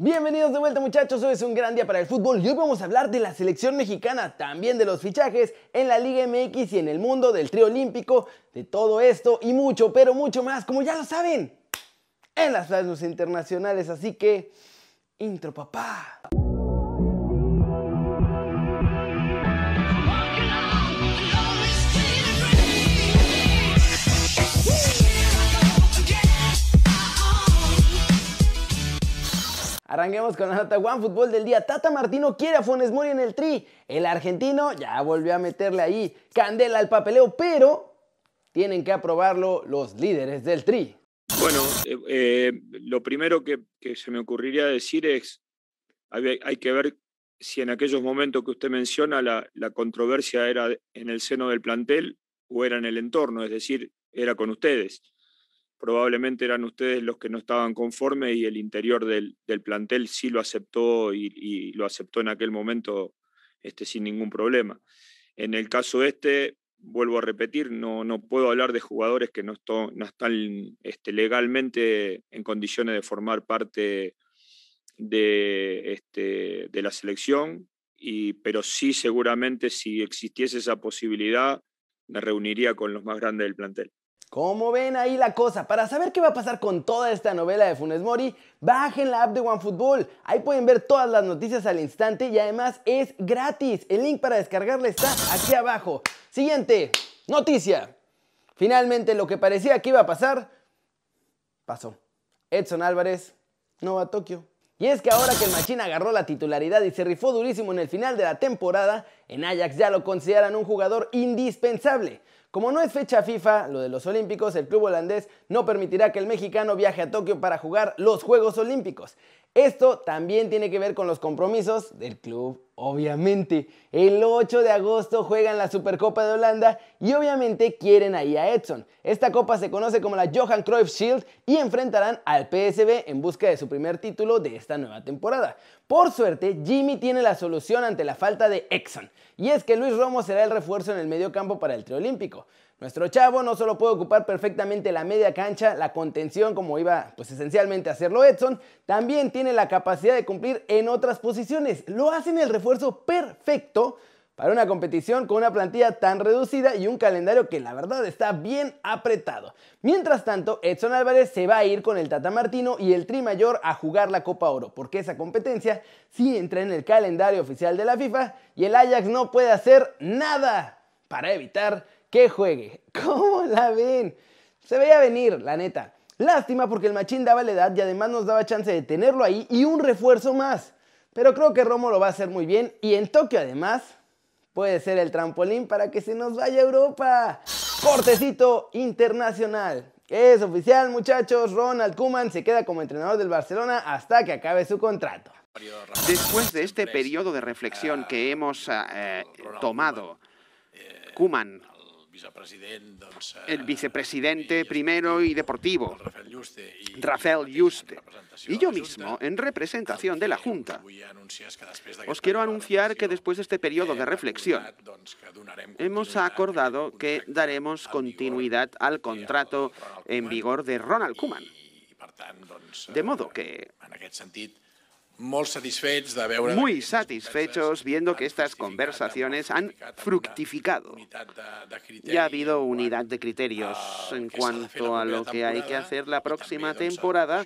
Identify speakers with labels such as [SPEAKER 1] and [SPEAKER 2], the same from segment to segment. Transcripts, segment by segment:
[SPEAKER 1] Bienvenidos de vuelta muchachos, hoy es un gran día para el fútbol y hoy vamos a hablar de la selección mexicana, también de los fichajes en la Liga MX y en el mundo del trío olímpico, de todo esto y mucho, pero mucho más, como ya lo saben, en las plazas internacionales, así que, intro papá. Arranquemos con la nota Fútbol del día. Tata Martino quiere a Funes Mori en el tri. El argentino ya volvió a meterle ahí candela al papeleo, pero tienen que aprobarlo los líderes del tri.
[SPEAKER 2] Bueno, eh, eh, lo primero que, se me ocurriría decir es, hay, hay, que ver si en aquellos momentos que usted menciona la controversia era en el seno del plantel o era en el entorno, es decir, era con ustedes probablemente eran ustedes los que no estaban conformes y el interior del, plantel sí lo aceptó y, lo aceptó en aquel momento este, sin ningún problema. En el caso este, vuelvo a repetir, no, no puedo hablar de jugadores que no, no están este, legalmente en condiciones de formar parte de, este, de la selección, y, pero sí seguramente si existiese esa posibilidad, me reuniría con los más grandes del plantel.
[SPEAKER 1] Como ven ahí la cosa, para saber qué va a pasar con toda esta novela de Funes Mori, bajen la app de OneFootball. Ahí pueden ver todas las noticias al instante y además es gratis. El link para descargarla está aquí abajo. Siguiente, noticia. Finalmente lo que parecía que iba a pasar, pasó. Edson Álvarez no va a Tokio. Y es que ahora que el Machín agarró la titularidad y se rifó durísimo en el final de la temporada, en Ajax ya lo consideran un jugador indispensable. Como no es fecha FIFA, lo de los Olímpicos, el club holandés no permitirá que el mexicano viaje a Tokio para jugar los Juegos Olímpicos. Esto también tiene que ver con los compromisos del club, obviamente. El 8 de agosto juegan la Supercopa de Holanda y obviamente quieren ahí a Edson. Esta copa se conoce como la Johan Cruyff Shield y enfrentarán al PSV en busca de su primer título de esta nueva temporada. Por suerte, Jimmy tiene la solución ante la falta de Exxon, y es que Luis Romo será el refuerzo en el medio campo para el triolímpico. Nuestro chavo no solo puede ocupar perfectamente la media cancha, la contención como iba pues esencialmente a hacerlo Edson, también tiene la capacidad de cumplir en otras posiciones. Lo hace en el refuerzo perfecto para una competición con una plantilla tan reducida y un calendario que la verdad está bien apretado. Mientras tanto, Edson Álvarez se va a ir con el Tata Martino y el Tri Mayor a jugar la Copa Oro, porque esa competencia sí entra en el calendario oficial de la FIFA y el Ajax no puede hacer nada para evitar que juegue. ¿Cómo la ven? Se veía venir, la neta. Lástima porque el machín daba la edad y además nos daba chance de tenerlo ahí y un refuerzo más. Pero creo que Romo lo va a hacer muy bien y en Tokio además puede ser el trampolín para que se nos vaya a Europa. Cortecito internacional. Es oficial muchachos, Ronald Koeman se queda como entrenador del Barcelona hasta que acabe su contrato.
[SPEAKER 3] Después de este periodo de reflexión que hemos eh, tomado, Koeman el vicepresidente primero y deportivo, Rafael Juste, y yo mismo, en representación de la Junta, os quiero anunciar que después de este periodo de reflexión, hemos acordado que daremos continuidad al contrato en vigor de Ronald Koeman. De modo que muy satisfechos viendo que estas conversaciones han fructificado. Ya ha habido unidad de criterios en cuanto a lo que hay que hacer la próxima temporada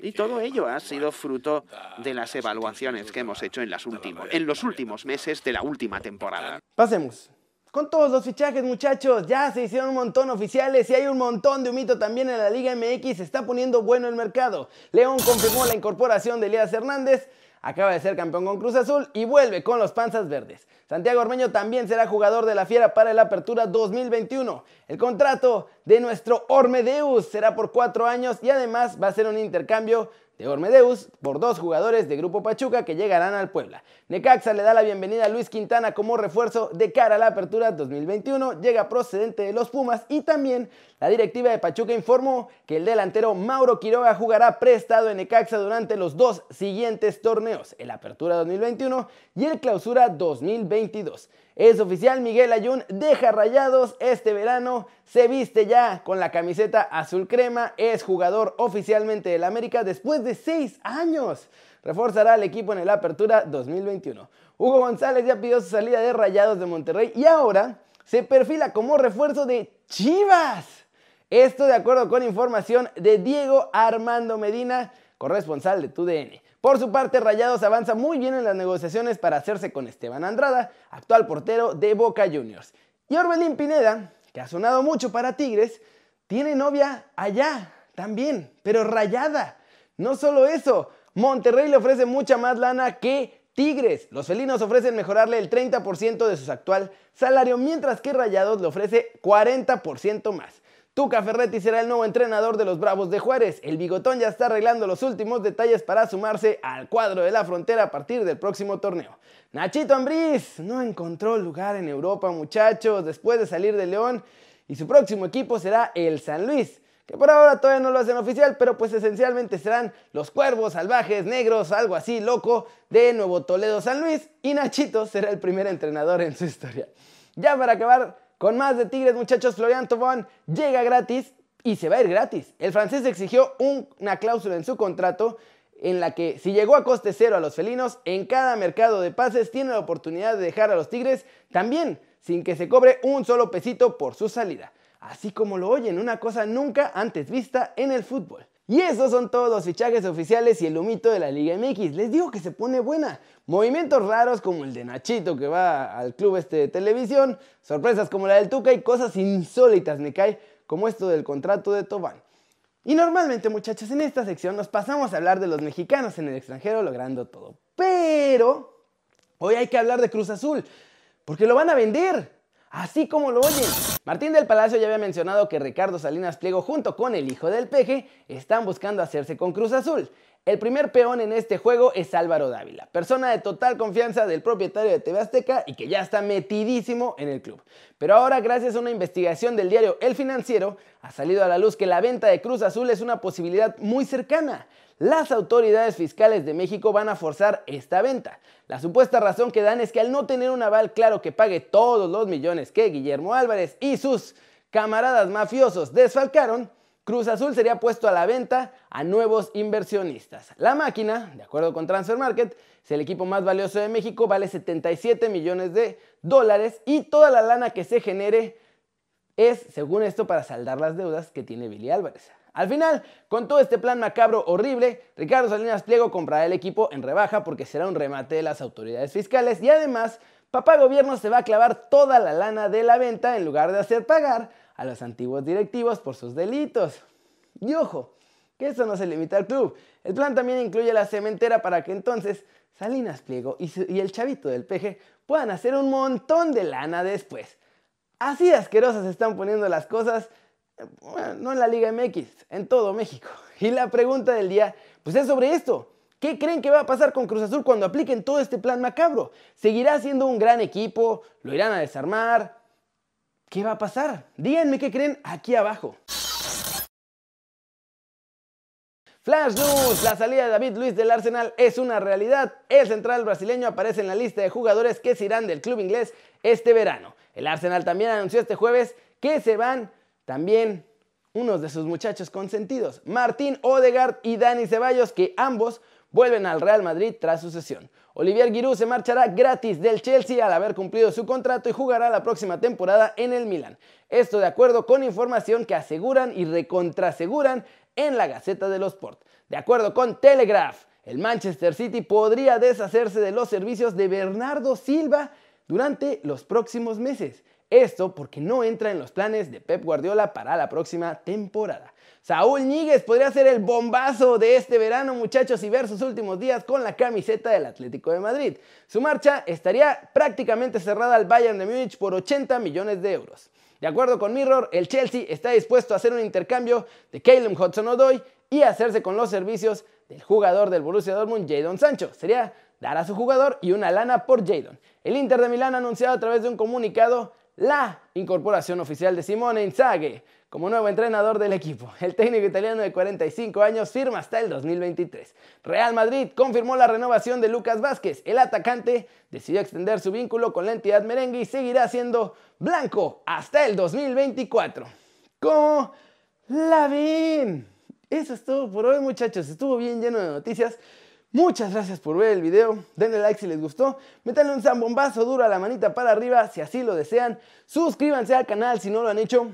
[SPEAKER 3] y todo ello ha sido fruto de las evaluaciones que hemos hecho en, las últimos, en los últimos meses de la última temporada.
[SPEAKER 1] Pasemos. Con todos los fichajes, muchachos, ya se hicieron un montón oficiales y hay un montón de humito también en la Liga MX. Se está poniendo bueno el mercado. León confirmó la incorporación de Elías Hernández acaba de ser campeón con Cruz Azul y vuelve con los Panzas Verdes. Santiago Ormeño también será jugador de la Fiera para la Apertura 2021. El contrato de nuestro Ormedeus será por cuatro años y además va a ser un intercambio de Ormedeus por dos jugadores de Grupo Pachuca que llegarán al Puebla. Necaxa le da la bienvenida a Luis Quintana como refuerzo de cara a la apertura 2021, llega procedente de los Pumas y también la directiva de Pachuca informó que el delantero Mauro Quiroga jugará prestado en Necaxa durante los dos siguientes torneos, el Apertura 2021 y el Clausura 2022. Es oficial, Miguel Ayun deja rayados este verano, se viste ya con la camiseta azul crema, es jugador oficialmente del América después de seis años. Reforzará al equipo en el Apertura 2021. Hugo González ya pidió su salida de Rayados de Monterrey y ahora se perfila como refuerzo de Chivas. Esto de acuerdo con información de Diego Armando Medina, corresponsal de TUDN. Por su parte, Rayados avanza muy bien en las negociaciones para hacerse con Esteban Andrada, actual portero de Boca Juniors. Y Orbelín Pineda, que ha sonado mucho para Tigres, tiene novia allá también, pero rayada. No solo eso, Monterrey le ofrece mucha más lana que Tigres. Los felinos ofrecen mejorarle el 30% de su actual salario, mientras que Rayados le ofrece 40% más. Tuca Ferretti será el nuevo entrenador de los Bravos de Juárez. El bigotón ya está arreglando los últimos detalles para sumarse al cuadro de la frontera a partir del próximo torneo. Nachito Ambriz no encontró lugar en Europa, muchachos, después de salir de León y su próximo equipo será el San Luis que por ahora todavía no lo hacen oficial, pero pues esencialmente serán los cuervos salvajes negros, algo así loco, de Nuevo Toledo San Luis, y Nachito será el primer entrenador en su historia. Ya para acabar, con más de Tigres, muchachos, Florian Tobón llega gratis y se va a ir gratis. El francés exigió una cláusula en su contrato en la que si llegó a coste cero a los felinos, en cada mercado de pases tiene la oportunidad de dejar a los Tigres también sin que se cobre un solo pesito por su salida. Así como lo oyen, una cosa nunca antes vista en el fútbol. Y esos son todos los fichajes oficiales y el humito de la Liga MX. Les digo que se pone buena. Movimientos raros como el de Nachito que va al club este de televisión, sorpresas como la del Tuca y cosas insólitas me cae como esto del contrato de Tobán. Y normalmente muchachos en esta sección nos pasamos a hablar de los mexicanos en el extranjero logrando todo. Pero hoy hay que hablar de Cruz Azul porque lo van a vender. Así como lo oyen. Martín del Palacio ya había mencionado que Ricardo Salinas Pliego junto con el hijo del peje están buscando hacerse con Cruz Azul. El primer peón en este juego es Álvaro Dávila, persona de total confianza del propietario de TV Azteca y que ya está metidísimo en el club. Pero ahora, gracias a una investigación del diario El Financiero, ha salido a la luz que la venta de Cruz Azul es una posibilidad muy cercana las autoridades fiscales de México van a forzar esta venta. La supuesta razón que dan es que al no tener un aval claro que pague todos los millones que Guillermo Álvarez y sus camaradas mafiosos desfalcaron, Cruz Azul sería puesto a la venta a nuevos inversionistas. La máquina, de acuerdo con Transfer Market, es el equipo más valioso de México, vale 77 millones de dólares y toda la lana que se genere es, según esto, para saldar las deudas que tiene Billy Álvarez. Al final, con todo este plan macabro horrible, Ricardo Salinas Pliego comprará el equipo en rebaja porque será un remate de las autoridades fiscales y además, papá gobierno se va a clavar toda la lana de la venta en lugar de hacer pagar a los antiguos directivos por sus delitos. Y ojo, que eso no se limita al club. El plan también incluye la cementera para que entonces Salinas Pliego y, el chavito del peje puedan hacer un montón de lana después. Así asquerosas están poniendo las cosas bueno, no en la Liga MX, en todo México. Y la pregunta del día, pues es sobre esto. ¿Qué creen que va a pasar con Cruz Azul cuando apliquen todo este plan macabro? ¿Seguirá siendo un gran equipo? ¿Lo irán a desarmar? ¿Qué va a pasar? Díganme qué creen aquí abajo. Flash News, la salida de David Luis del Arsenal es una realidad. El central brasileño aparece en la lista de jugadores que se irán del club inglés este verano. El Arsenal también anunció este jueves que se van también unos de sus muchachos consentidos, Martín Odegaard y Dani Ceballos, que ambos vuelven al Real Madrid tras su sesión. Olivier Giroud se marchará gratis del Chelsea al haber cumplido su contrato y jugará la próxima temporada en el Milan. Esto de acuerdo con información que aseguran y recontraseguran en la Gaceta de los Sport. De acuerdo con Telegraph, el Manchester City podría deshacerse de los servicios de Bernardo Silva durante los próximos meses. Esto porque no entra en los planes de Pep Guardiola para la próxima temporada. Saúl Ñíguez podría ser el bombazo de este verano, muchachos, y ver sus últimos días con la camiseta del Atlético de Madrid. Su marcha estaría prácticamente cerrada al Bayern de Múnich por 80 millones de euros. De acuerdo con Mirror, el Chelsea está dispuesto a hacer un intercambio de Caleb Hudson-Odoi y hacerse con los servicios del jugador del Borussia Dortmund, Jadon Sancho. Sería dar a su jugador y una lana por Jadon. El Inter de Milán ha anunciado a través de un comunicado la incorporación oficial de Simone Inzaghi como nuevo entrenador del equipo. El técnico italiano de 45 años firma hasta el 2023. Real Madrid confirmó la renovación de Lucas Vázquez. El atacante decidió extender su vínculo con la entidad merengue y seguirá siendo blanco hasta el 2024. ¿Cómo la? Eso es todo por hoy muchachos. Estuvo bien lleno de noticias. Muchas gracias por ver el video, denle like si les gustó, métanle un zambombazo duro a la manita para arriba si así lo desean, suscríbanse al canal si no lo han hecho,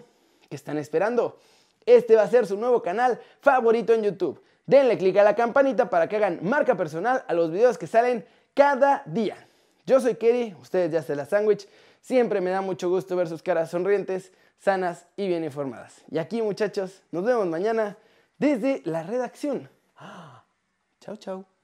[SPEAKER 1] ¿qué están esperando? Este va a ser su nuevo canal favorito en YouTube. Denle click a la campanita para que hagan marca personal a los videos que salen cada día. Yo soy Kerry, ustedes ya se la sándwich, siempre me da mucho gusto ver sus caras sonrientes, sanas y bien informadas. Y aquí muchachos, nos vemos mañana desde la redacción. Chao, chao.